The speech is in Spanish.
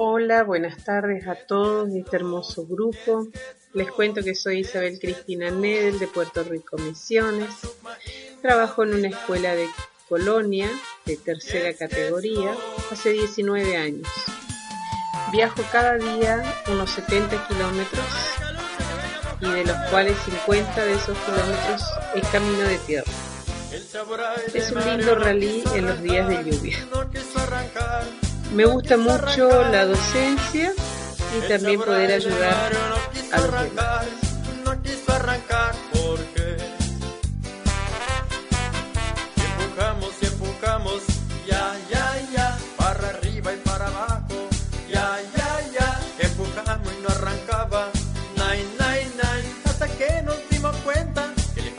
Hola, buenas tardes a todos de este hermoso grupo. Les cuento que soy Isabel Cristina Nedel de Puerto Rico Misiones. Trabajo en una escuela de colonia de tercera categoría hace 19 años. Viajo cada día unos 70 kilómetros y de los cuales 50 de esos kilómetros es camino de tierra. Es un lindo rally en los días de lluvia. Me gusta mucho la docencia y también poder ayudar a los demás. arrancar